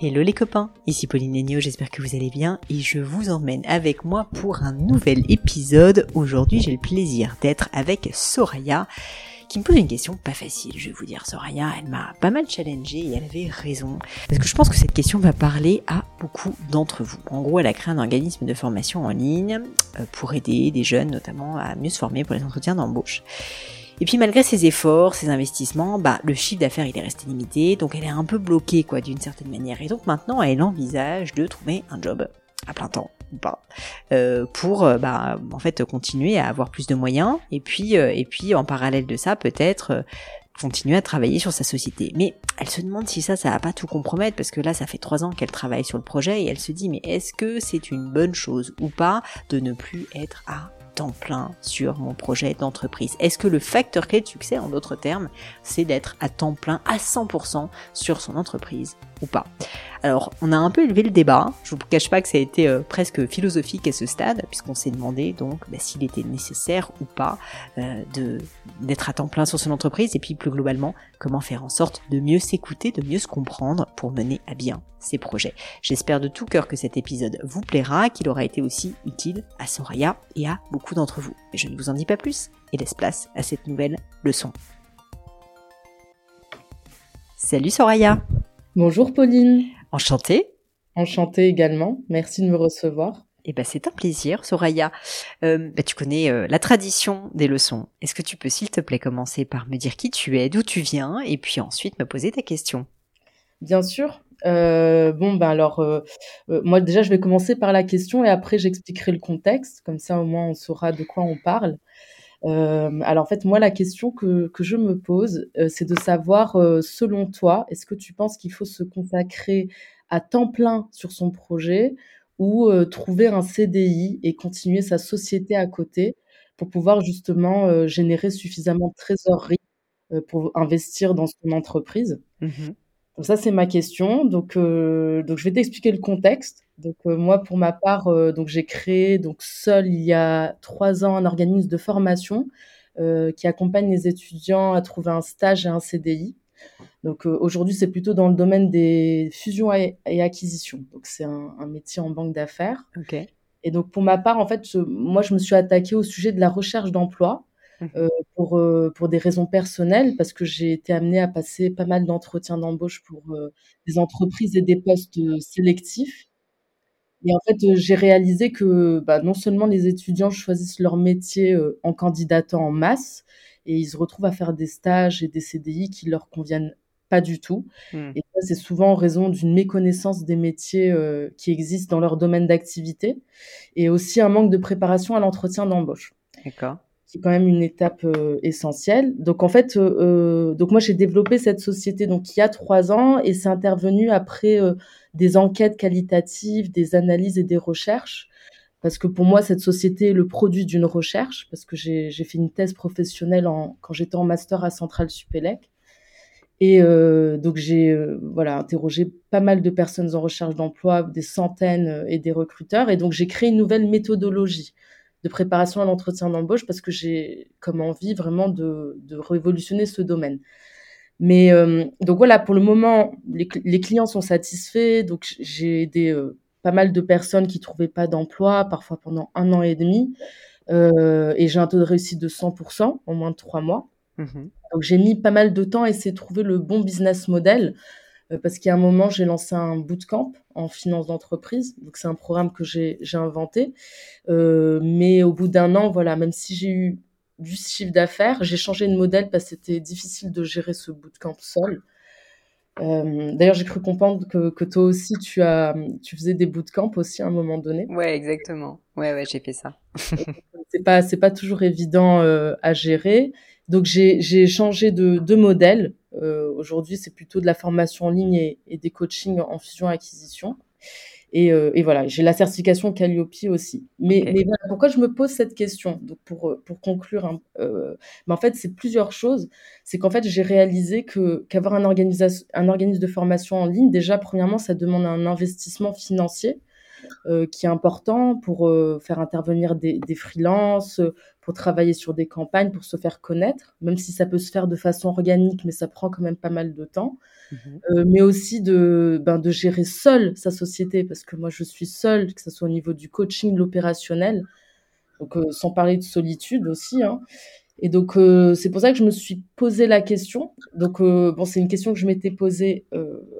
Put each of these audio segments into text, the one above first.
Hello les copains, ici Pauline Negno, j'espère que vous allez bien et je vous emmène avec moi pour un nouvel épisode. Aujourd'hui j'ai le plaisir d'être avec Soraya qui me pose une question pas facile, je vais vous dire. Soraya, elle m'a pas mal challengé et elle avait raison. Parce que je pense que cette question va parler à beaucoup d'entre vous. En gros, elle a créé un organisme de formation en ligne euh, pour aider des jeunes notamment à mieux se former pour les entretiens d'embauche. Et puis malgré ses efforts, ses investissements, bah le chiffre d'affaires il est resté limité, donc elle est un peu bloquée quoi d'une certaine manière. Et donc maintenant elle envisage de trouver un job à plein temps euh, pour euh, bah en fait continuer à avoir plus de moyens et puis euh, et puis en parallèle de ça peut-être continuer à travailler sur sa société. Mais elle se demande si ça, ça va pas tout compromettre parce que là, ça fait trois ans qu'elle travaille sur le projet et elle se dit mais est-ce que c'est une bonne chose ou pas de ne plus être à temps plein sur mon projet d'entreprise. Est-ce que le facteur clé de succès, en d'autres termes, c'est d'être à temps plein à 100% sur son entreprise ou pas? Alors, on a un peu élevé le débat. Je vous cache pas que ça a été euh, presque philosophique à ce stade, puisqu'on s'est demandé donc bah, s'il était nécessaire ou pas euh, d'être à temps plein sur son entreprise, et puis plus globalement, comment faire en sorte de mieux s'écouter, de mieux se comprendre pour mener à bien ses projets. J'espère de tout cœur que cet épisode vous plaira, qu'il aura été aussi utile à Soraya et à beaucoup d'entre vous. Mais je ne vous en dis pas plus et laisse place à cette nouvelle leçon. Salut Soraya Bonjour Pauline. Enchantée. Enchantée également. Merci de me recevoir. Eh ben, c'est un plaisir, Soraya. Euh, bah, tu connais euh, la tradition des leçons. Est-ce que tu peux, s'il te plaît, commencer par me dire qui tu es, d'où tu viens, et puis ensuite me poser ta question? Bien sûr. Euh, bon, ben alors, moi déjà, je vais commencer par la question et après, j'expliquerai le contexte. Comme ça, au moins, on saura de quoi on parle. alors en fait, moi, la question que, que je me pose, c'est de savoir, selon toi, est-ce que tu penses qu'il faut se consacrer à temps plein sur son projet ou trouver un CDI et continuer sa société à côté pour pouvoir justement générer suffisamment de trésorerie pour investir dans son entreprise. Mmh donc ça, c'est ma question. Donc, donc je vais t'expliquer le contexte. Donc moi, pour ma part, donc j'ai créé donc seul il y a trois ans un organisme de formation qui accompagne les étudiants à trouver un stage et un CDI. Donc aujourd'hui, c'est plutôt dans le domaine des fusions et, acquisitions. Donc c'est un, métier en banque d'affaires. Et donc pour ma part, en fait, moi, je me suis attaquée au sujet de la recherche d'emploi. Mmh. pour, pour des raisons personnelles, parce que j'ai été amenée à passer pas mal d'entretiens d'embauche pour des entreprises et des postes sélectifs. Et en fait, j'ai réalisé que bah, non seulement les étudiants choisissent leur métier en candidatant en masse, et ils se retrouvent à faire des stages et des CDI qui leur conviennent pas du tout. Mmh. Et ça, c'est souvent en raison d'une méconnaissance des métiers qui existent dans leur domaine d'activité, et aussi un manque de préparation à l'entretien d'embauche. D'accord qui est quand même une étape essentielle. Donc en fait, donc moi j'ai développé cette société donc il y a trois ans et c'est intervenu après des enquêtes qualitatives, des analyses et des recherches. Parce que pour moi, cette société est le produit d'une recherche, parce que j'ai fait une thèse professionnelle quand j'étais en master à Centrale Supélec. Et euh, donc j'ai euh, voilà interrogé pas mal de personnes en recherche d'emploi, des centaines et des recruteurs. Et donc j'ai créé une nouvelle méthodologie de préparation à l'entretien d'embauche parce que j'ai comme envie vraiment de, révolutionner ce domaine. Mais euh, donc voilà, pour le moment, les, les clients sont satisfaits. Donc j'ai euh, pas mal de personnes qui trouvaient pas d'emploi, parfois pendant un an et demi. et j'ai un taux de réussite de 100% en moins de trois mois. Mmh Donc j'ai mis pas mal de temps à essayer de trouver le bon business model parce qu'il y a un moment, j'ai lancé un bootcamp en finance d'entreprise. Donc c'est un programme que j'ai inventé. mais au bout d'un an, voilà, même si j'ai eu du chiffre d'affaires, j'ai changé de modèle parce que c'était difficile de gérer ce bootcamp seul. Euh, d'ailleurs, j'ai cru comprendre que, que, toi aussi, tu, as, tu faisais des bootcamps aussi à un moment donné. Ouais, exactement. Ouais, ouais, j'ai fait ça. c'est pas, c'est pas toujours évident euh, à gérer. Donc, j'ai, j'ai changé de, de modèle. Euh, aujourd'hui, c'est plutôt de la formation en ligne et, et des coachings en fusion-acquisition. Et, euh, et, voilà, j'ai la certification Calliope aussi. Mais, mais voilà, pourquoi je me pose cette question? Donc pour, euh, pour conclure, hein, euh, mais en fait, c'est plusieurs choses. C'est qu'en fait, j'ai réalisé que qu'avoir un, un organisme de formation en ligne, déjà, premièrement, ça demande un investissement financier. Euh, qui est important pour euh, faire intervenir des, des freelances, pour travailler sur des campagnes, pour se faire connaître, même si ça peut se faire de façon organique, mais ça prend quand même pas mal de temps. Mhm. Euh, mais aussi de, ben, de gérer seul sa société, parce que moi je suis seule, que ce soit au niveau du coaching, l'opérationnel, donc euh, sans parler de solitude aussi. Hein. Et donc euh, c'est pour ça que je me suis posé la question. Donc bon, c'est une question que je m'étais posée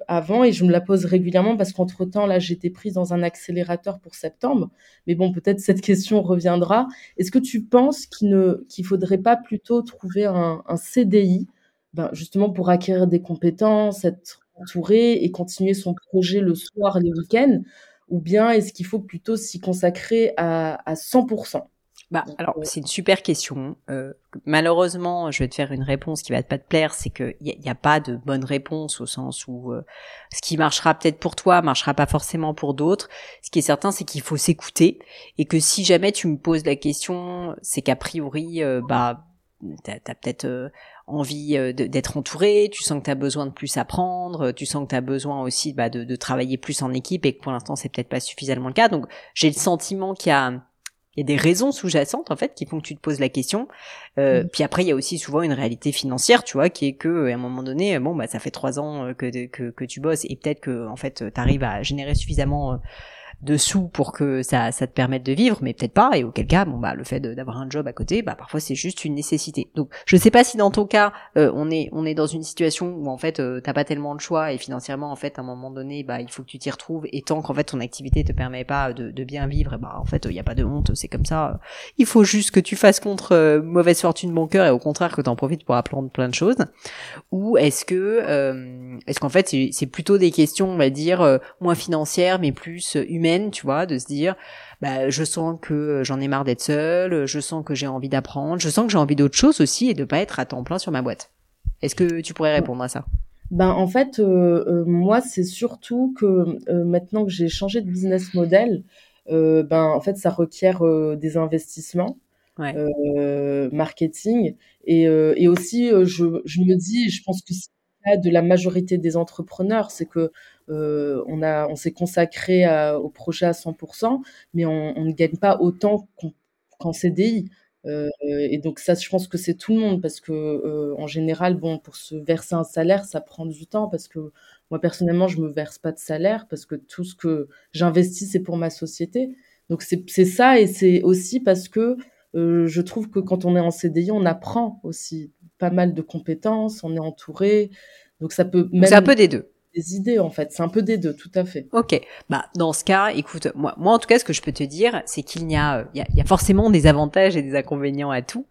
avant et je me la pose régulièrement parce qu'entre temps là j'étais prise dans un accélérateur pour septembre. Mais bon, peut-être cette question reviendra. Est-ce que tu penses qu'il ne qu'il faudrait pas plutôt trouver un, un CDI ben, justement pour acquérir des compétences, être entouré et continuer son projet le soir, les week-ends Ou bien est-ce qu'il faut plutôt s'y consacrer à, à 100% bah, alors, euh c'est une super question. Euh, malheureusement, je vais te faire une réponse qui va pas te plaire, c'est qu'il n'y a, y a, pas de bonne réponse au sens où euh, ce qui marchera peut-être pour toi marchera pas forcément pour d'autres. Ce qui est certain, c'est qu'il faut s'écouter et que si jamais tu me poses la question, c'est qu'a priori, euh, bah, t'as as, peut-être envie d'être entouré, tu sens que tu as besoin de plus apprendre, tu sens que tu as besoin aussi bah, de, de, travailler plus en équipe et que pour l'instant c'est peut-être pas suffisamment le cas. Donc j'ai le sentiment qu'il y a, il y a des raisons sous-jacentes en fait qui font que tu te poses la question. Euh, mm. Puis après il y a aussi souvent une réalité financière, tu vois, qui est que à un moment donné, bon bah ça fait trois ans que, que, que tu bosses et peut-être que en fait tu arrives à générer suffisamment de sous pour que ça, ça te permette de vivre, mais peut-être pas. Et auquel cas, bon bah le fait d'avoir un job à côté, bah parfois c'est juste une nécessité. Donc je sais pas si dans ton cas euh, on est on est dans une situation où en fait euh, t'as pas tellement de choix et financièrement en fait à un moment donné bah il faut que tu t'y retrouves et tant qu'en fait ton activité te permet pas de, de bien vivre, bah en fait il y a pas de honte, c'est comme ça. Il faut juste que tu fasses contre euh, mauvaise fortune bon cœur et au contraire que t'en profites pour apprendre plein de choses. Ou est-ce que est-ce qu'en fait c'est plutôt des questions on va dire moins financières mais plus humaines tu vois, de se dire, bah, je sens que j'en ai marre d'être seule, je sens que j'ai envie d'apprendre, je sens que j'ai envie d'autre chose aussi et de pas être à temps plein sur ma boîte. Est-ce que tu pourrais répondre à ça? Ben en fait, euh, euh, moi c'est surtout que euh, maintenant que j'ai changé de business model, ben en fait ça requiert des investissements, marketing et, et aussi je, je me dis, je pense que c'est le de la majorité des entrepreneurs, c'est que euh, on, a, on s'est consacré au projet à 100%, mais on, ne gagne pas autant qu'en CDI. Euh, et donc ça, je pense que c'est tout le monde parce que euh, en général, bon, pour se verser un salaire, ça prend du temps parce que moi personnellement, je me verse pas de salaire parce que tout ce que j'investis, c'est pour ma société. Donc c'est ça et c'est aussi parce que je trouve que quand on est en CDI, on apprend aussi pas mal de compétences, on est entouré. Donc ça peut même. C'est un peu des deux des idées en fait. C'est un peu des deux, tout à fait. Ok. Bah dans ce cas, écoute, moi, moi en tout cas, ce que je peux te dire, c'est qu'il y a, il y a, forcément des avantages et des inconvénients à tout.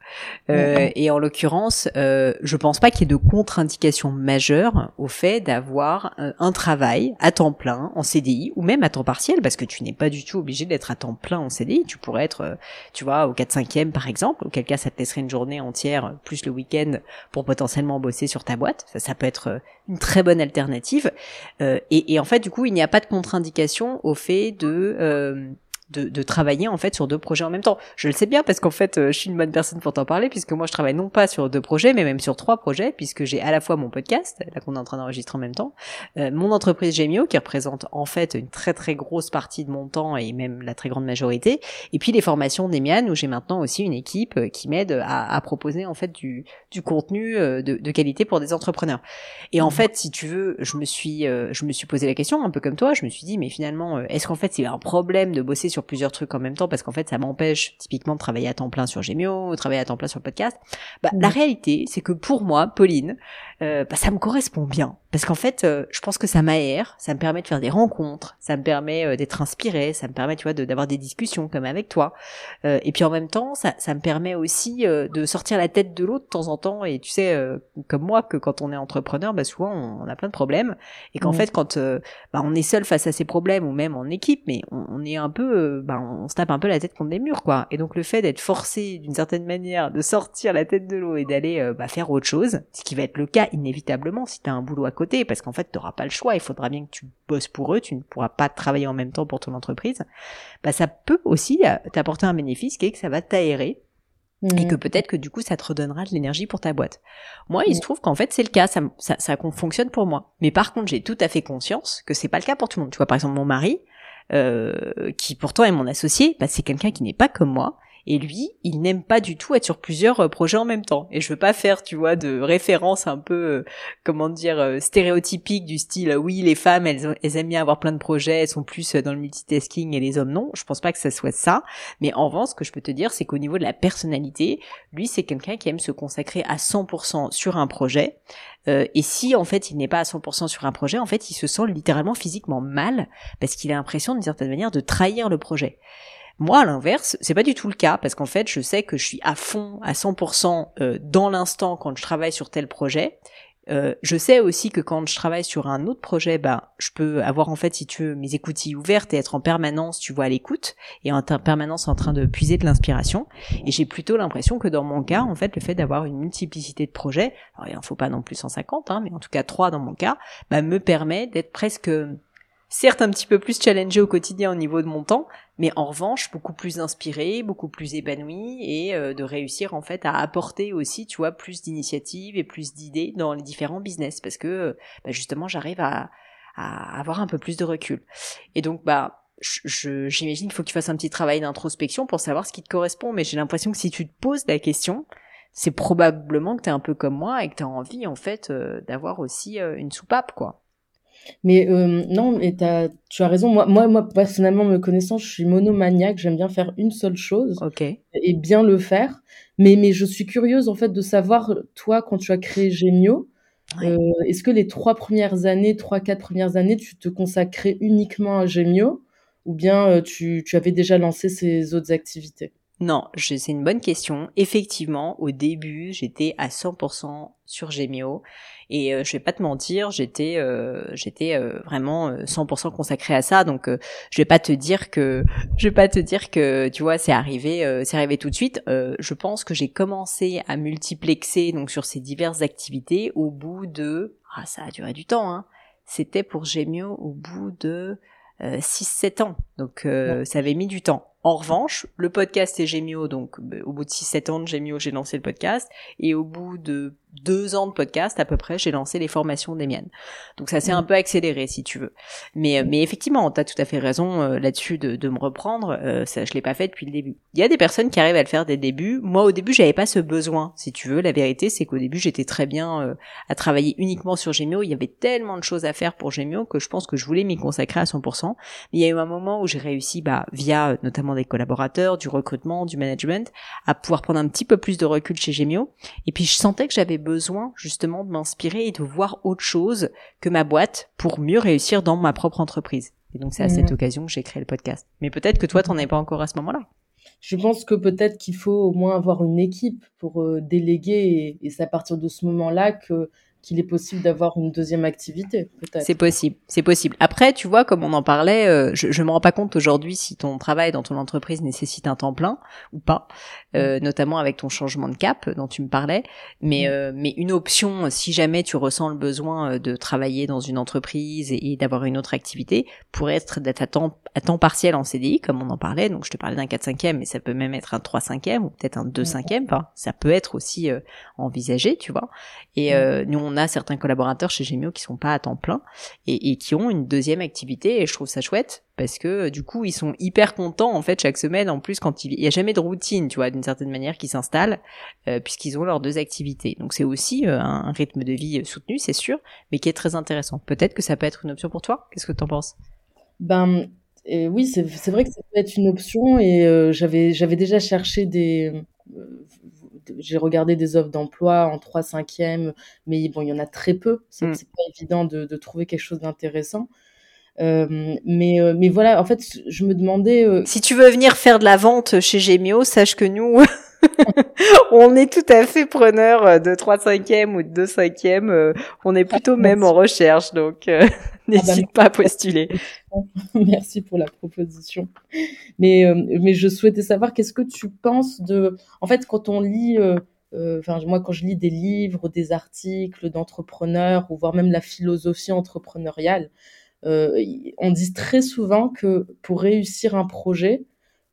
Euh, et en l'occurrence, euh, je pense pas qu'il y ait de contre-indication majeure au fait d'avoir euh, un travail à temps plein en CDI ou même à temps partiel, parce que tu n'es pas du tout obligé d'être à temps plein en CDI. Tu pourrais être, euh, tu vois, au 4-5e par exemple, auquel cas ça te laisserait une journée entière plus le week-end pour potentiellement bosser sur ta boîte. Ça, ça peut être une très bonne alternative. Euh, et, en fait, du coup, il n'y a pas de contre-indication au fait de euh, de, de, travailler en fait sur deux projets en même temps. Je le sais bien parce qu'en fait euh, je suis une bonne personne pour t'en parler puisque moi je travaille non pas sur deux projets mais même sur trois projets puisque j'ai à la fois mon podcast là qu'on est en train d'enregistrer en même temps, euh, mon entreprise Gemio qui représente en fait une très très grosse partie de mon temps et même la très grande majorité et puis les formations d'Emian où j'ai maintenant aussi une équipe euh, qui m'aide à, à, proposer en fait du, du contenu de, de, qualité pour des entrepreneurs. Et en mmh. fait si tu veux je me suis je me suis posé la question un peu comme toi je me suis dit mais finalement est-ce qu'en fait c'est un problème de bosser sur sur plusieurs trucs en même temps parce qu'en fait ça m'empêche typiquement de travailler à temps plein sur Gemio, de travailler à temps plein sur le podcast. Bah, La réalité, c'est que pour moi, Pauline, euh, bah, ça me correspond bien parce qu'en fait, euh, je pense que ça m'aère, ça me permet de faire des rencontres, ça me permet euh, d'être inspiré, ça me permet, tu vois, d'avoir des discussions comme avec toi. Euh, et puis en même temps, ça, ça me permet aussi de sortir la tête de l'eau de temps en temps. Et tu sais, comme moi, que quand on est entrepreneur, bah, souvent on, a plein de problèmes et qu'en fait, quand bah, on est seul face à ces problèmes ou même en équipe, mais on, est un peu, bah, on se tape un peu la tête contre des murs, quoi. Et donc le fait d'être forcé d'une certaine manière de sortir la tête de l'eau et d'aller bah, faire autre chose, ce qui va être le cas inévitablement si tu as un boulot à côté, parce qu'en fait, tu n'auras pas le choix, il faudra bien que tu bosses pour eux, tu ne pourras pas travailler en même temps pour ton entreprise, bah, ça peut aussi euh, t'apporter un bénéfice qui est que ça va t'aérer et mmh. que peut-être que du coup ça te redonnera de l'énergie pour ta boîte. Moi, il se trouve qu'en fait c'est le cas, ça, ça, ça, fonctionne pour moi. Mais par contre, j'ai tout à fait conscience que c'est pas le cas pour tout le monde. Tu vois, par exemple, mon mari, euh, qui pourtant est mon associé, bah, c'est quelqu'un qui n'est pas comme moi et lui, il n'aime pas du tout être sur plusieurs euh, projets en même temps. Et je veux pas faire, tu vois, de référence un peu, euh, comment dire, euh, stéréotypique du style, oui, les femmes, elles, aiment bien avoir plein de projets, elles sont plus dans le multitasking et les hommes non. Je pense pas que ça soit ça. Mais en revanche, ce que je peux te dire, c'est qu'au niveau de la personnalité, lui, c'est quelqu'un qui aime se consacrer à 100% sur un projet. et si en fait il n'est pas à 100% sur un projet, en fait il se sent littéralement physiquement mal parce qu'il a l'impression d'une certaine manière de trahir le projet. Moi, à l'inverse, c'est pas du tout le cas parce qu'en fait, je sais que je suis à fond, à 100% euh, dans l'instant quand je travaille sur tel projet. Euh, je sais aussi que quand je travaille sur un autre projet, bah, je peux avoir en fait, si tu veux, mes écoutilles ouvertes et être en permanence, tu vois, à l'écoute et en permanence en train de puiser de l'inspiration. Et j'ai plutôt l'impression que dans mon cas, en fait, le fait d'avoir une multiplicité de projets, alors il en faut pas non plus 150, hein, mais en tout cas trois dans mon cas, bah, me permet d'être presque certes un petit peu plus challengé au quotidien au niveau de mon temps, mais en revanche beaucoup plus inspiré, beaucoup plus épanoui et euh, de réussir en fait à apporter aussi, tu vois, plus d'initiatives et plus d'idées dans les différents business parce que euh, bah, justement j'arrive à, à, avoir un peu plus de recul. Et donc bah j'imagine qu'il faut que tu fasses un petit travail d'introspection pour savoir ce qui te correspond, mais j'ai l'impression que si tu te poses la question, c'est probablement que tu es un peu comme moi et que tu as envie en fait euh, d'avoir aussi une soupape quoi. Mais euh, non, mais tu as raison. Moi, moi, moi, personnellement, me connaissant, je suis monomaniaque. J'aime bien faire une seule chose et bien le faire. Mais, mais je suis curieuse, en fait, de savoir, toi, quand tu as créé Gemio, euh, est-ce que les trois premières années, trois, quatre premières années, tu te consacrais uniquement à Gemio ou bien euh, tu, tu avais déjà lancé ces autres activités? Non, c'est une bonne question. Effectivement, au début, j'étais à 100% sur Gemio et euh, je vais pas te mentir, j'étais euh, j'étais euh, vraiment 100% consacrée à ça. Donc je vais pas te dire que je vais pas te dire que tu vois, c'est arrivé c'est arrivé tout de suite. je pense que j'ai commencé à multiplexer donc sur ces diverses activités au bout de ah ça a duré du temps hein. C'était pour Gemio au bout de 6-7 ans. Donc ça avait mis du temps. En revanche, le podcast est Gemio, donc bah, au bout de 6-7 ans de Gemio, j'ai lancé le podcast, et au bout de deux ans de podcast à peu près, j'ai lancé les formations des miennes. Donc ça s'est un mm. peu accéléré si tu veux. Mais, euh, mais effectivement, tu as tout à fait raison euh, là-dessus de, de, me reprendre. Euh, ça, je l'ai pas fait depuis le début. Il y a des personnes qui arrivent à le faire dès le début. Moi, au début, j'avais pas ce besoin, si tu veux. La vérité, c'est qu'au début, j'étais très bien à travailler uniquement sur Gemio. Il y avait tellement de choses à faire pour Gemio que je pense que je voulais m'y consacrer à 100%. Mais il y a eu un moment où j'ai réussi, bah, via notamment des collaborateurs, du recrutement, du management, à pouvoir prendre un petit peu plus de recul chez Gemio. Et puis, je sentais que j'avais besoin justement de m'inspirer et de voir autre chose que ma boîte pour mieux réussir dans ma propre entreprise. Et donc c'est à cette mhm. occasion que j'ai créé le podcast. Mais peut-être que toi, t'en es pas encore à ce moment-là. Je pense que peut-être qu'il faut au moins avoir une équipe pour euh, déléguer et, et c'est à partir de ce moment-là que qu'il est possible d'avoir une deuxième activité, peut-être. C'est possible, c'est possible. Après, tu vois, comme on en parlait, euh, je, je me rends pas compte aujourd'hui si ton travail dans ton entreprise nécessite un temps plein ou pas, euh, mm. notamment avec ton changement de cap dont tu me parlais. Mais, mm. euh, mais une option, si jamais tu ressens le besoin de travailler dans une entreprise et, d'avoir une autre activité, pourrait être d'être à temps, à temps partiel en CDI, comme on en parlait. Donc, je te parlais d'un 4-5e, mais ça peut même être un 3-5e ou peut-être un 2-5e. Enfin, ça peut être aussi envisagé, tu vois. Et mm. nous, on a certains collaborateurs chez Gemio qui sont pas à temps plein et, qui ont une deuxième activité et je trouve ça chouette parce que du coup ils sont hyper contents en fait chaque semaine. En plus quand il, y a jamais de routine tu vois d'une certaine manière qui s'installe euh, puisqu'ils ont leurs deux activités. Donc c'est aussi euh, un, rythme de vie soutenu c'est sûr mais qui est très intéressant. Peut-être que ça peut être une option pour toi. Qu'est-ce que tu en penses? Ben oui, c'est vrai que ça peut être une option et euh, j'avais j'avais déjà cherché des euh, j'ai regardé des offres d'emploi en 3 5e, mais bon, il y en a très peu. C'est mmh. pas évident de de trouver quelque chose d'intéressant. Euh, mais mais voilà, en fait, je me demandais, Si tu veux venir faire de la vente chez Gemio, sache que nous on est tout à fait preneur euh, de 3 cinquièmes ou de 2 cinquièmes. Euh, on est plutôt ah, même en recherche, donc euh, ah, bah, n'hésite pas à postuler. Merci pour la proposition. Mais, mais je souhaitais savoir, qu'est-ce que tu penses de... En fait, quand on lit... Enfin, moi, quand je lis des livres, des articles d'entrepreneurs, ou voire même la philosophie entrepreneuriale, on dit très souvent que pour réussir un projet,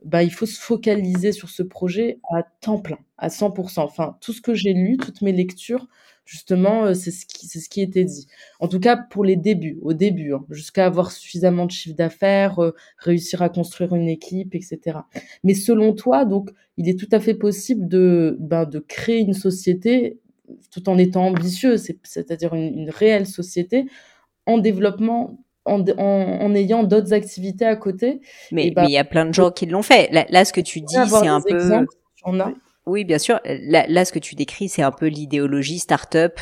bah, il faut se focaliser sur ce projet à temps plein, à 100%. Enfin, tout ce que j'ai lu, toutes mes lectures, justement, euh, c'est ce qui, c'est était dit. En tout cas, pour les débuts, au début, hein, jusqu'à avoir suffisamment de chiffre d'affaires, euh, réussir à construire une équipe, etc. Mais selon toi, donc, il est tout à fait possible de, ben, créer une société tout en étant ambitieux, c'est-à-dire une, une réelle société en développement en, ayant d'autres activités à côté. Mais bah, il y a plein de gens qui l'ont fait. Là, ce que tu dis, c'est un peu. Oui, bien sûr. Là, là, ce que tu décris, c'est un peu l'idéologie start-up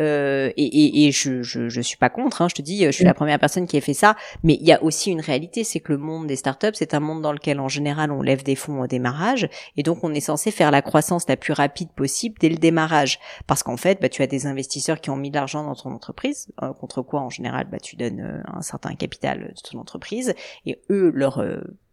euh, et, et, et je, je, je, suis pas contre, hein, je te dis, je suis la première personne qui a fait ça, mais il y a aussi une réalité, c'est que le monde des startups, c'est un monde dans lequel en général on lève des fonds au démarrage, et donc on est censé faire la croissance la plus rapide possible dès le démarrage, parce qu'en fait, bah, tu as des investisseurs qui ont mis de l'argent dans ton entreprise, euh, contre quoi en général, bah, tu donnes euh, un certain capital de ton entreprise, et eux, leur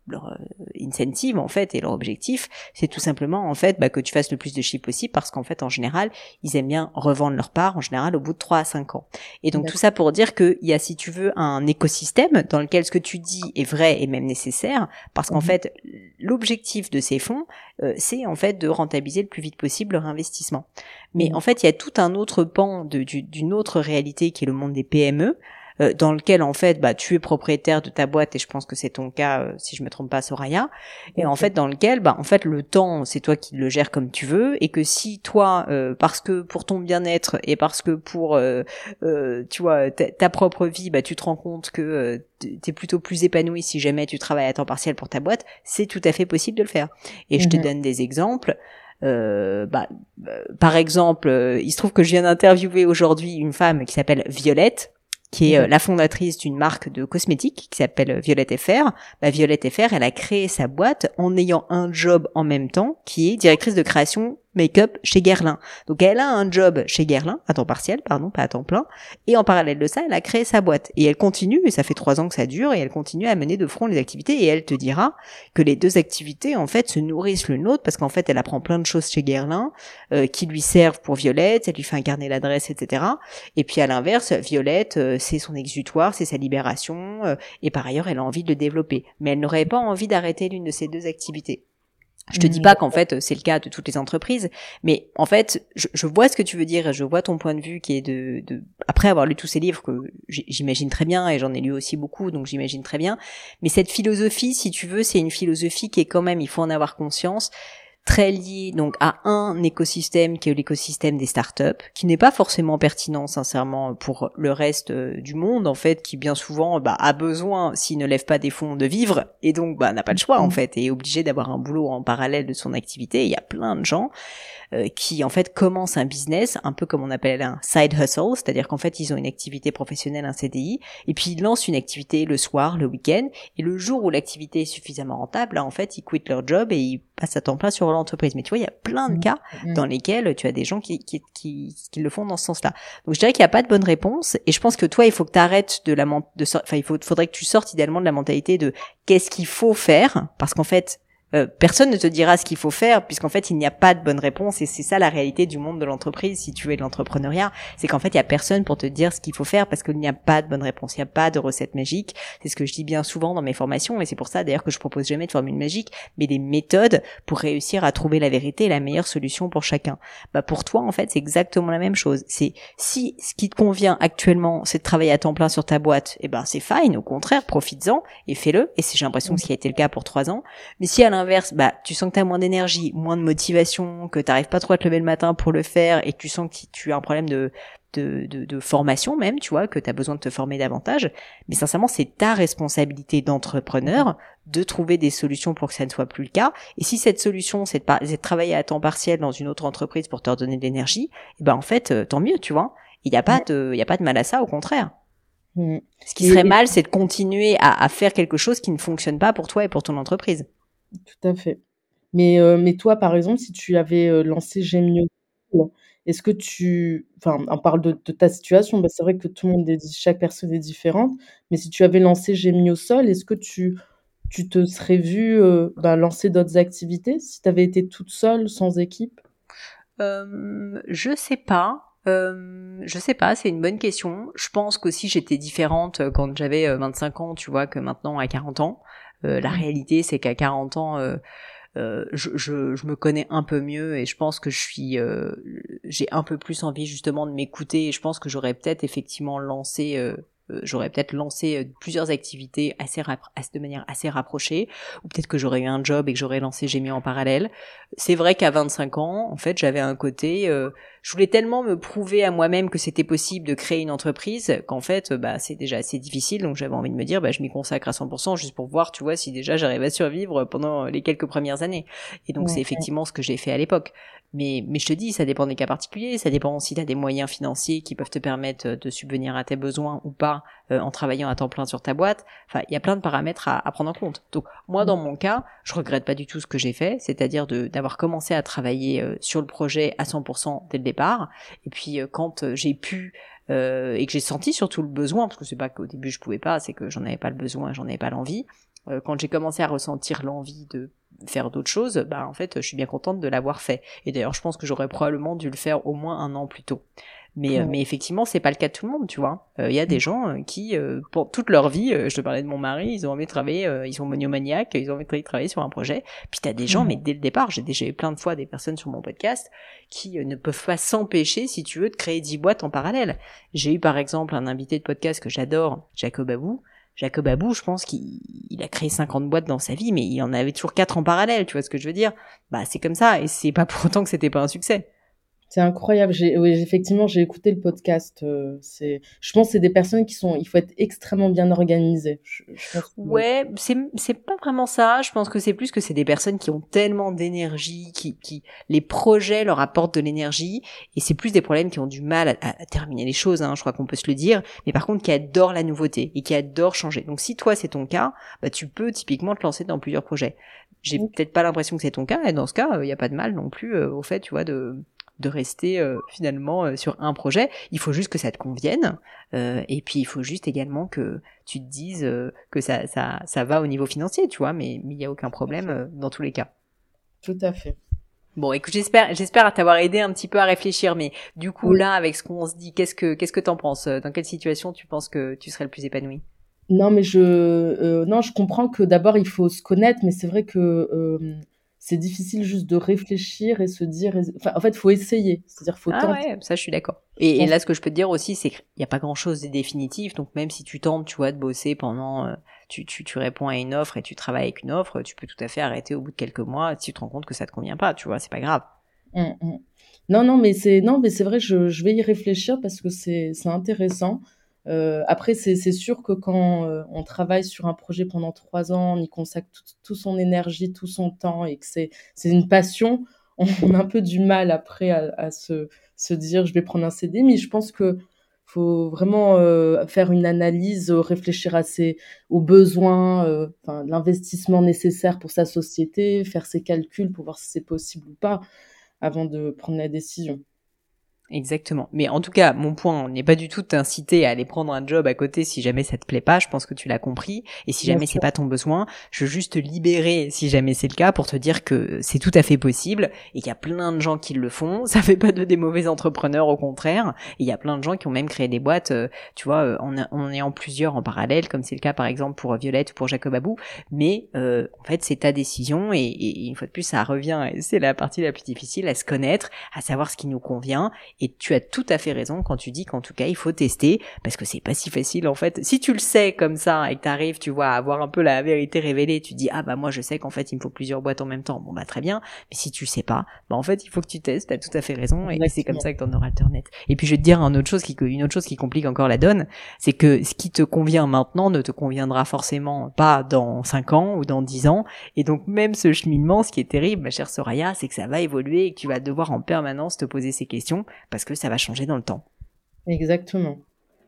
leur euh, incentive en fait et leur objectif, c'est tout simplement en fait bah, que tu fasses le plus de chiffres possible parce qu'en fait en général ils aiment bien revendre leur part en général au bout de 3 à 5 ans. Et donc tout ça pour dire qu'il y a si tu veux un écosystème dans lequel ce que tu dis est vrai et même nécessaire parce qu'en mhm. fait l'objectif de ces fonds euh, c'est en fait de rentabiliser le plus vite possible leur investissement. Mais mhm. en fait il y a tout un autre pan d'une autre réalité qui est le monde des PME euh, dans lequel en fait bah tu es propriétaire de ta boîte et je pense que c'est ton cas euh, si je me trompe pas Soraya. Et en fait dans lequel bah en fait le temps c'est toi qui le gères comme tu veux et que si toi euh, parce que pour ton bien-être et parce que pour tu vois ta, propre vie bah tu te rends compte que tu es plutôt plus épanoui si jamais tu travailles à temps partiel pour ta boîte c'est tout à fait possible de le faire. Et je te mhm. donne des exemples. Euh, bah, par exemple, il se trouve que je viens d'interviewer aujourd'hui une femme qui s'appelle Violette, qui est euh, la fondatrice d'une marque de cosmétiques qui s'appelle Violette FR. Bah, Violette FR, elle a créé sa boîte en ayant un job en même temps qui est directrice de création make-up chez Guerlain. Donc elle a un job chez Guerlain, à temps partiel, pardon, pas à temps plein, et en parallèle de ça, elle a créé sa boîte. Et elle continue, et ça fait trois ans que ça dure, et elle continue à mener de front les activités, et elle te dira que les deux activités, en fait, se nourrissent l'une l'autre, parce qu'en fait, elle apprend plein de choses chez Guerlain, euh, qui lui servent pour Violette, elle lui fait incarner l'adresse, etc. Et puis à l'inverse, Violette, euh, c'est son exutoire, c'est sa libération, euh, et par ailleurs, elle a envie de le développer. Mais elle n'aurait pas envie d'arrêter l'une de ces deux activités. Je te dis pas qu'en fait c'est le cas de toutes les entreprises, mais en fait je, vois ce que tu veux dire, je vois ton point de vue qui est de, de après avoir lu tous ces livres que j'imagine très bien et j'en ai lu aussi beaucoup donc j'imagine très bien, mais cette philosophie si tu veux c'est une philosophie qui est quand même il faut en avoir conscience très lié donc à un écosystème qui est l'écosystème des startups, qui n'est pas forcément pertinent sincèrement pour le reste euh, du monde en fait, qui bien souvent bah, a besoin, s'il ne lève pas des fonds, de vivre et donc bah, n'a pas le choix en mm. fait et est obligé d'avoir un boulot en parallèle de son activité. Il y a plein de gens euh, qui en fait commencent un business un peu comme on appelle un side hustle, c'est-à-dire qu'en fait ils ont une activité professionnelle, un CDI, et puis ils lancent une activité le soir, le week-end, et le jour où l'activité est suffisamment rentable, là en fait ils quittent leur job et ils passent à temps plein sur l'entreprise. Mais tu vois, il y a plein de mmh. cas mmh. dans lesquels tu as des gens qui, qui, qui, qui le font dans ce sens-là. Donc je dirais qu'il n'y a pas de bonne réponse, et je pense que toi il faut que tu arrêtes de la de enfin il faut, faudrait que tu sortes idéalement de la mentalité de qu'est-ce qu'il faut faire, parce qu'en fait euh, personne ne te dira ce qu'il faut faire puisqu'en fait il n'y a pas de bonne réponse et c'est ça la réalité du monde de l'entreprise si tu es de l'entrepreneuriat. C'est qu'en fait il y a personne pour te dire ce qu'il faut faire parce qu'il n'y a pas de bonne réponse il n'y a pas de recette magique. C'est ce que je dis bien souvent dans mes formations et c'est pour ça d'ailleurs que je propose jamais de formule magique mais des méthodes pour réussir à trouver la vérité et la meilleure solution pour chacun. Bah pour toi en fait c'est exactement la même chose. C'est si ce qui te convient actuellement c'est de travailler à temps plein sur ta boîte et eh ben c'est fine au contraire profites-en et fais-le. Et c'est j'ai l'impression que ce qui a été le cas pour trois ans mais si à l'inverse, bah tu sens que tu as moins d'énergie, moins de motivation, que tu n'arrives pas trop à te lever le matin pour le faire et tu sens que tu as un problème de de, de, de, formation même, tu vois, que tu as besoin de te former davantage. Mais sincèrement, c'est ta responsabilité d'entrepreneur de trouver des solutions pour que ça ne soit plus le cas. Et si cette solution, c'est de, travailler à temps partiel dans une autre entreprise pour te redonner de l'énergie, eh ben en fait, euh, tant mieux, tu vois. Il n'y a pas de, il y a pas de mal à ça, au contraire. Mmh. Ce qui serait mal, c'est de continuer à, à, faire quelque chose qui ne fonctionne pas pour toi et pour ton entreprise. Tout à fait. Mais, mais toi, par exemple, si tu avais euh, lancé Gemio est-ce que tu enfin, on parle de ta situation, bah, c'est vrai que tout le monde est chaque personne est différente, mais si tu avais lancé J'ai sol, est-ce que tu tu te serais vue, euh, bah, lancer d'autres activités si tu avais été toute seule, sans équipe? je sais pas. je sais pas, c'est une bonne question. Je pense qu'aussi j'étais différente, quand j'avais, 25 euh, ans, tu vois, que maintenant à 40 ans. La mmh. réalité, c'est qu'à 40 ans, euh, je, je, je, me connais un peu mieux et je pense que je suis, euh, j'ai un peu plus envie justement de m'écouter et je pense que j'aurais peut-être effectivement lancé euh, euh, j'aurais peut-être lancé euh, plusieurs activités assez de manière assez rapprochée, ou peut-être que j'aurais eu un job et que j'aurais lancé Gémio en parallèle. C'est vrai qu'à 25 ans, en fait, j'avais un côté, euh, je voulais tellement me prouver à moi-même que c'était possible de créer une entreprise qu'en fait, bah, c'est déjà assez difficile, donc j'avais envie de me dire, bah, je m'y consacre à 100% juste pour voir, tu vois, si déjà j'arrive à survivre pendant les quelques premières années. Et donc c'est effectivement ce que j'ai fait à l'époque. Mais, mais je te dis, ça dépend des cas particuliers, ça dépend si tu as des moyens financiers qui peuvent te permettre de subvenir à tes besoins ou pas euh, en travaillant à temps plein sur ta boîte. Enfin, il y a plein de paramètres à, à, prendre en compte. Donc moi, dans mon cas, je regrette pas du tout ce que j'ai fait, c'est-à-dire d'avoir commencé à travailler euh, sur le projet à 100% dès le départ. Et puis euh, quand j'ai pu et que j'ai senti surtout le besoin, parce que c'est pas qu'au début je pouvais pas, c'est que j'en avais pas le besoin, j'en avais pas l'envie. quand j'ai commencé à ressentir l'envie de faire d'autres choses, bah en fait, je suis bien contente de l'avoir fait. Et d'ailleurs, je pense que j'aurais probablement dû le faire au moins un an plus tôt. Mais, euh, mais effectivement, c'est pas le cas de tout le monde, tu vois. Il euh, y a des mm. gens euh, qui, pour toute leur vie, je te parlais de mon mari, ils ont envie de travailler, ils sont monomaniaques, ils ont envie de travailler sur un projet. Puis t'as des gens, mais dès le départ, j'ai déjà eu plein de fois des personnes sur mon podcast qui ne peuvent pas s'empêcher, si tu veux, de créer dix boîtes en parallèle. J'ai eu par exemple un invité de podcast que j'adore, Jacob Abou, Jacob Abou, je pense qu'il a créé 50 boîtes dans sa vie, mais il en avait toujours quatre en parallèle, tu vois ce que je veux dire? Bah c'est comme ça, et c'est pas pour autant que c'était pas un succès. C'est incroyable. J'ai, oui, effectivement, j'ai écouté le podcast. Euh, c'est, je pense, que c'est des personnes qui sont, il faut être extrêmement bien organisé. Ouais, c'est, c'est pas vraiment ça. Je pense que c'est plus que c'est des personnes qui ont tellement d'énergie, qui, qui, les projets leur apportent de l'énergie, et c'est plus des problèmes qui ont du mal à, terminer les choses. Hein, je crois qu'on peut se le dire. Mais par contre, qui adorent la nouveauté et qui adorent changer. Donc, si toi c'est ton cas, bah tu peux typiquement te lancer dans plusieurs projets. J'ai peut-être pas l'impression que c'est ton cas, et dans ce cas, il n'y a pas de mal non plus euh, au fait, tu vois, de de rester euh, finalement euh, sur un projet. Il faut juste que ça te convienne. Euh, et puis il faut juste également que tu te dises que ça, ça, ça va au niveau financier, tu vois, mais il n'y a aucun problème dans tous les cas. Tout à fait. Bon, écoute, j'espère, j'espère t'avoir aidé un petit peu à réfléchir, mais du coup là, avec ce qu'on se dit, qu'est-ce que, qu'est-ce que t'en penses Dans quelle situation tu penses que tu serais le plus épanoui? Non, mais je, non, je comprends que d'abord il faut se connaître, mais c'est vrai que c'est difficile juste de réfléchir et se dire. Enfin, en fait, faut essayer. C'est-à-dire, faut ah ouais, ça, je suis d'accord. Et, là, ce que je peux te dire aussi, c'est qu'il n'y a pas grand-chose de définitif. Donc, même si tu tentes, tu vois, de bosser pendant, euh, tu, tu, tu, réponds à une offre et tu travailles avec une offre, tu peux tout à fait arrêter au bout de quelques mois si tu te rends compte que ça te convient pas. Tu vois, c'est pas grave. Mmh, mmh. Non, non, mais c'est non, mais c'est vrai. Je, je vais y réfléchir parce que c'est c'est intéressant. Euh, après, c'est sûr que quand euh, on travaille sur un projet pendant trois ans, on y consacre tout, son énergie, tout son temps et que c'est une passion, on, a un peu du mal après à, se, dire je vais prendre un CD. Mais je pense que faut vraiment euh, faire une analyse, réfléchir aux besoins, l'investissement nécessaire pour sa société, faire ses calculs pour voir si c'est possible ou pas avant de prendre la décision. Exactement. Mais en tout cas, mon point n'est pas du tout t'inciter à aller prendre un job à côté si jamais ça te plaît pas. Je pense que tu l'as compris. Et si jamais c'est pas ton besoin, je veux juste te libérer si jamais c'est le cas pour te dire que c'est tout à fait possible et qu'il y a plein de gens qui le font. Ça fait pas de des mauvais entrepreneurs, au contraire. Et il y a plein de gens qui ont même créé des boîtes, euh, tu vois, euh, en, en ayant plusieurs en parallèle, comme c'est le cas par exemple pour Violette ou pour Jacob Abou. Mais euh, en fait, c'est ta décision et, et, une fois de plus, ça revient. C'est la partie la plus difficile à se connaître, à savoir ce qui nous convient Et tu as tout à fait raison quand tu dis qu'en tout cas, il faut tester parce que c'est pas si facile en fait. Si tu le sais comme ça et que t'arrives, tu vois, à avoir un peu la vérité révélée, tu dis ah bah moi je sais qu'en fait il me faut plusieurs boîtes en même temps. Bon bah très bien. Mais si tu sais pas, bah en fait il faut que tu testes. T'as tout à fait raison et c'est comme ça que t'en auras Internet. Et puis je vais te dire une autre chose qui une autre chose qui complique encore la donne, c'est que ce qui te convient maintenant ne te conviendra forcément pas dans 5 ans ou dans 10 ans. Et donc même ce cheminement, ce qui est terrible, ma chère Soraya, c'est que ça va évoluer et que tu vas devoir en permanence te poser ces questions parce que ça va changer dans le temps. Exactement.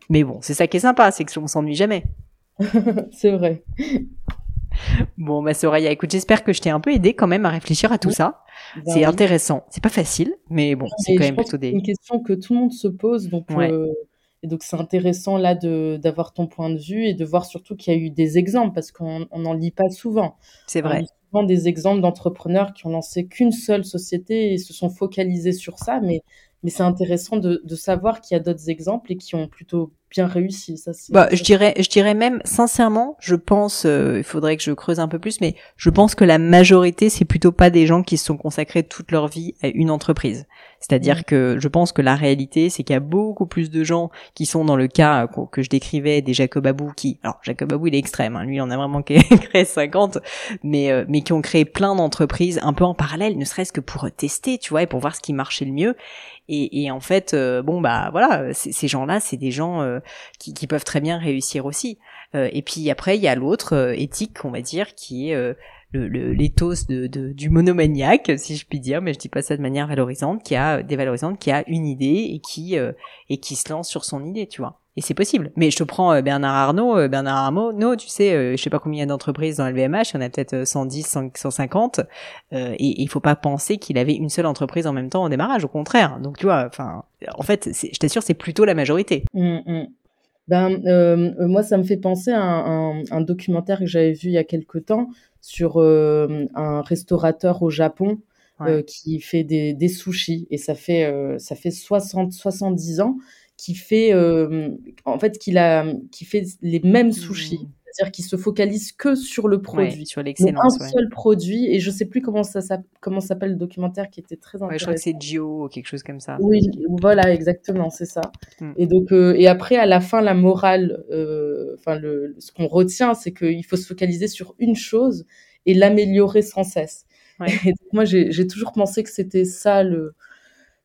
Mais bon, c'est ça qui est sympa, c'est que on s'ennuie jamais. c'est vrai. Bon, ma Soraya, écoute, j'espère que je t'ai un peu aidé quand même à réfléchir à tout ça. Bah c'est intéressant. C'est pas facile, mais bon, c'est quand même plutôt des. C'est une question que tout le monde se pose, donc. Euh, et donc c'est intéressant là d'avoir ton point de vue et de voir surtout qu'il y a eu des exemples parce qu'on n'en lit pas souvent. C'est vrai. On lit souvent des exemples d'entrepreneurs qui ont lancé qu'une seule société et se sont focalisés sur ça, mais mais c'est intéressant de, de savoir qu'il y a d'autres exemples et qui ont plutôt bien réussi. Ça, bah, je dirais, je dirais même sincèrement, je pense, euh, il faudrait que je creuse un peu plus, mais je pense que la majorité, c'est plutôt pas des gens qui se sont consacrés toute leur vie à une entreprise. C'est-à-dire que je pense que la réalité, c'est qu'il y a beaucoup plus de gens qui sont dans le cas euh, que je décrivais des Jacob Abou, qui, alors Jacob Abou, il est extrême, hein, lui, il en a vraiment créé 50, mais euh, mais qui ont créé plein d'entreprises un peu en parallèle, ne serait-ce que pour tester, tu vois, et pour voir ce qui marchait le mieux. Et, et en fait, bon bah voilà, ces gens-là, c'est des gens qui, qui, peuvent très bien réussir aussi. Euh, et puis après, il y a l'autre euh, éthique, on va dire, qui est euh, le, l'éthos de, de, du monomaniaque, si je puis dire, mais je dis pas ça de manière valorisante, qui a dévalorisante, qui a une idée et qui et qui se lance sur son idée, tu vois. Et c'est possible. Mais je te prends Bernard Arnault, Bernard Arnault, tu sais, je sais pas combien il y a d'entreprises dans LVMH, il y en a peut-être 110, 150, et il faut pas penser qu'il avait une seule entreprise en même temps au démarrage, au contraire. Donc tu vois, enfin, en fait, je t'assure, c'est plutôt la majorité. Mmh, mmh. Ben, euh, moi, ça me fait penser à un, un, documentaire que j'avais vu il y a quelque temps sur euh, un restaurateur au Japon euh, qui fait des, des, sushis et ça fait euh, ça fait 60 70 ans qui fait en fait qu'il a qui fait les mêmes sushis. Mmh c'est-à-dire qu'ils se focalisent que sur le produit, sur l'excellence, un seul produit. Et je sais plus comment ça, comment s'appelle le documentaire qui était très intéressant. je crois que c'est Gio ou quelque chose comme ça. Oui, voilà, exactement, c'est ça. Mm. Et donc, euh, et après, à la fin, la morale, euh, enfin, le, ce qu'on retient, c'est qu'il faut se focaliser sur une chose et l'améliorer sans cesse. Et donc, moi, j'ai toujours pensé que c'était ça le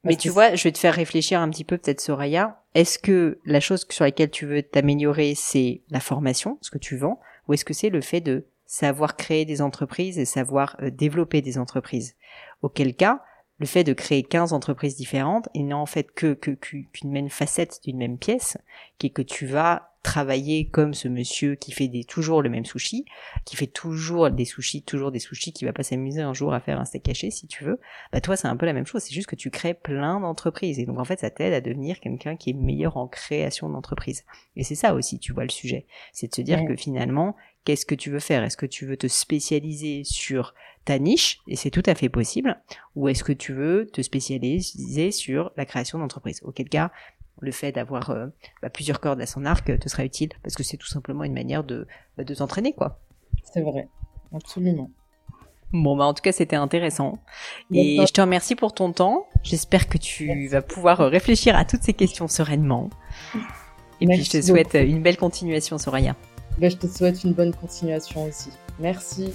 mais tu vois, je vais te faire réfléchir un petit peu peut-être Soraya. Est-ce que la chose sur laquelle tu veux t'améliorer, c'est la formation, ce que tu vends, ou est-ce que c'est le fait de savoir créer des entreprises et savoir euh, développer des entreprises? Auquel cas, le fait de créer 15 entreprises différentes, il n'est en fait que qu'une même facette d'une même pièce, qui est que tu vas travailler comme ce monsieur qui fait des, toujours le même sushi, qui fait toujours des sushis, toujours des sushis, qui va pas s'amuser un jour à faire un steak caché si tu veux, bah toi c'est un peu la même chose, c'est juste que tu crées plein d'entreprises. Et donc en fait ça t'aide à devenir quelqu'un qui est meilleur en création d'entreprise. Et c'est ça aussi, tu vois le sujet, c'est de se dire que finalement, qu'est-ce que tu veux faire? Est-ce que tu veux te spécialiser sur ta niche, et c'est tout à fait possible, ou est-ce que tu veux te spécialiser sur la création d'entreprise Auquel cas, le fait d'avoir euh, bah, plusieurs cordes à son arc te sera utile parce que c'est tout simplement une manière de, bah, de t'entraîner quoi. C'est vrai, absolument. Bon bah en tout cas c'était intéressant et je te remercie pour ton temps. J'espère que tu vas pouvoir euh, réfléchir à toutes ces questions sereinement. Et puis je te souhaite une belle continuation Soraya. Ben, je te souhaite une bonne continuation aussi. Merci.